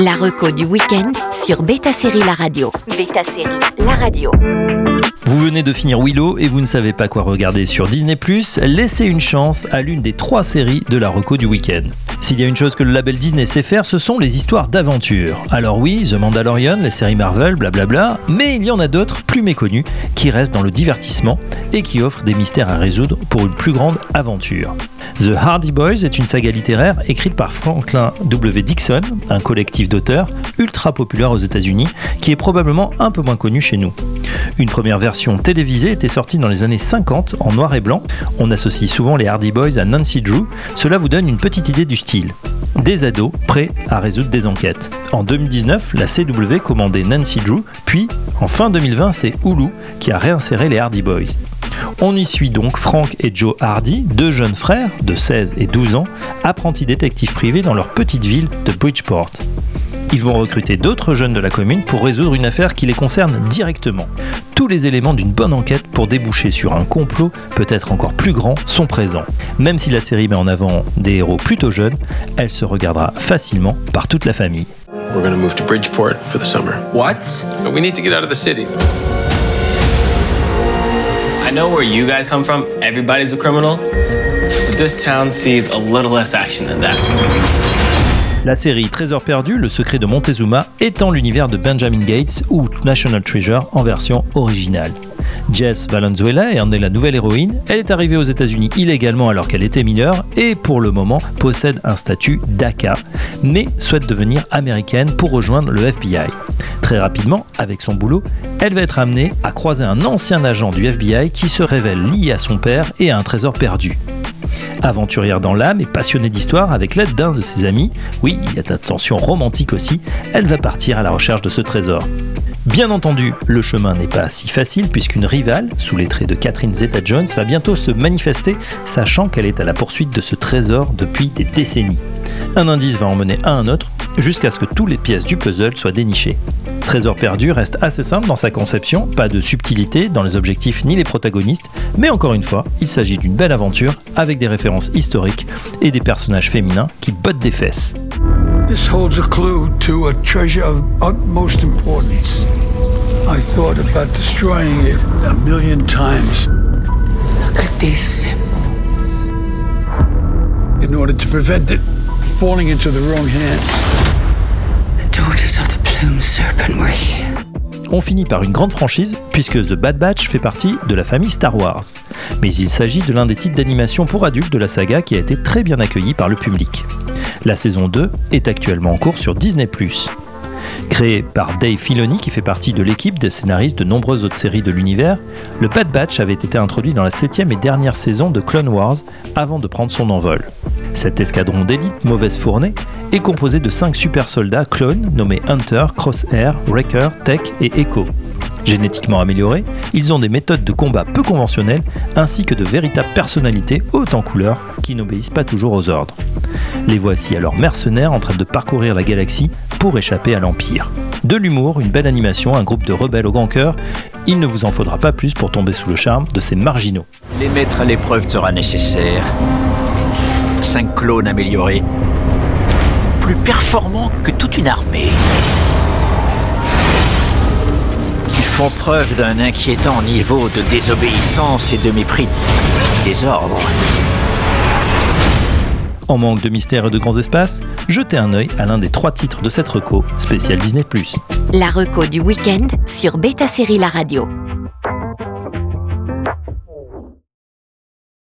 La reco du week-end sur Beta Série La Radio. Beta Série La Radio. Vous venez de finir Willow et vous ne savez pas quoi regarder sur Disney+, laissez une chance à l'une des trois séries de la reco du week-end. S'il y a une chose que le label Disney sait faire, ce sont les histoires d'aventure. Alors oui, The Mandalorian, les séries Marvel, blablabla, mais il y en a d'autres plus méconnues qui restent dans le divertissement et qui offrent des mystères à résoudre pour une plus grande aventure. The Hardy Boys est une saga littéraire écrite par Franklin W. Dixon, un collectif d'auteurs ultra populaire aux États-Unis qui est probablement un peu moins connu chez nous. Une première version télévisée était sortie dans les années 50 en noir et blanc. On associe souvent les Hardy Boys à Nancy Drew. Cela vous donne une petite idée du style. Des ados prêts à résoudre des enquêtes. En 2019, la CW commandait Nancy Drew, puis en fin 2020, c'est Hulu qui a réinséré les Hardy Boys. On y suit donc Frank et Joe Hardy, deux jeunes frères de 16 et 12 ans, apprentis détectives privés dans leur petite ville de Bridgeport. Ils vont recruter d'autres jeunes de la commune pour résoudre une affaire qui les concerne directement. Tous les éléments d'une bonne enquête pour déboucher sur un complot peut-être encore plus grand sont présents. Même si la série met en avant des héros plutôt jeunes, elle se regardera facilement par toute la famille. We're gonna move to Bridgeport for the summer. What? But we need to get out of the city. I know where you guys come from. Everybody's a criminal. But this town sees a little less action than that. La série Trésor perdu, le secret de Montezuma, étend l'univers de Benjamin Gates ou National Treasure en version originale. Jess Valenzuela en est la nouvelle héroïne. Elle est arrivée aux États-Unis illégalement alors qu'elle était mineure et pour le moment possède un statut DACA, mais souhaite devenir américaine pour rejoindre le FBI. Très rapidement, avec son boulot, elle va être amenée à croiser un ancien agent du FBI qui se révèle lié à son père et à un trésor perdu. Aventurière dans l'âme et passionnée d'histoire avec l'aide d'un de ses amis, oui, il y a de tension romantique aussi, elle va partir à la recherche de ce trésor. Bien entendu, le chemin n'est pas si facile puisqu'une rivale, sous les traits de Catherine Zeta-Jones, va bientôt se manifester, sachant qu'elle est à la poursuite de ce trésor depuis des décennies. Un indice va emmener à un autre, jusqu'à ce que toutes les pièces du puzzle soient dénichées. Trésor perdu reste assez simple dans sa conception, pas de subtilité dans les objectifs ni les protagonistes, mais encore une fois, il s'agit d'une belle aventure avec des références historiques et des personnages féminins qui bottent des fesses. This holds a clue to a treasure of utmost importance. I thought about destroying it a million times Look at these symbols. in order to prevent it falling into the wrong hands. On finit par une grande franchise puisque The Bad Batch fait partie de la famille Star Wars. Mais il s'agit de l'un des titres d'animation pour adultes de la saga qui a été très bien accueilli par le public. La saison 2 est actuellement en cours sur Disney+. Créé par Dave Filoni qui fait partie de l'équipe des scénaristes de nombreuses autres séries de l'univers, le Bad Batch avait été introduit dans la septième et dernière saison de Clone Wars avant de prendre son envol. Cet escadron d'élite mauvaise fournée est composé de 5 super soldats clones nommés Hunter, Crosshair, Wrecker, Tech et Echo. Génétiquement améliorés, ils ont des méthodes de combat peu conventionnelles ainsi que de véritables personnalités hautes en couleur qui n'obéissent pas toujours aux ordres. Les voici alors mercenaires en train de parcourir la galaxie pour échapper à l'Empire. De l'humour, une belle animation, un groupe de rebelles au grand cœur, il ne vous en faudra pas plus pour tomber sous le charme de ces marginaux. Les mettre à l'épreuve sera nécessaire. Cinq clones améliorés. Plus performants que toute une armée. Ils font preuve d'un inquiétant niveau de désobéissance et de mépris des ordres. En manque de mystère et de grands espaces, jetez un œil à l'un des trois titres de cette reco spécial Disney+. La reco du week-end sur Beta Série La Radio.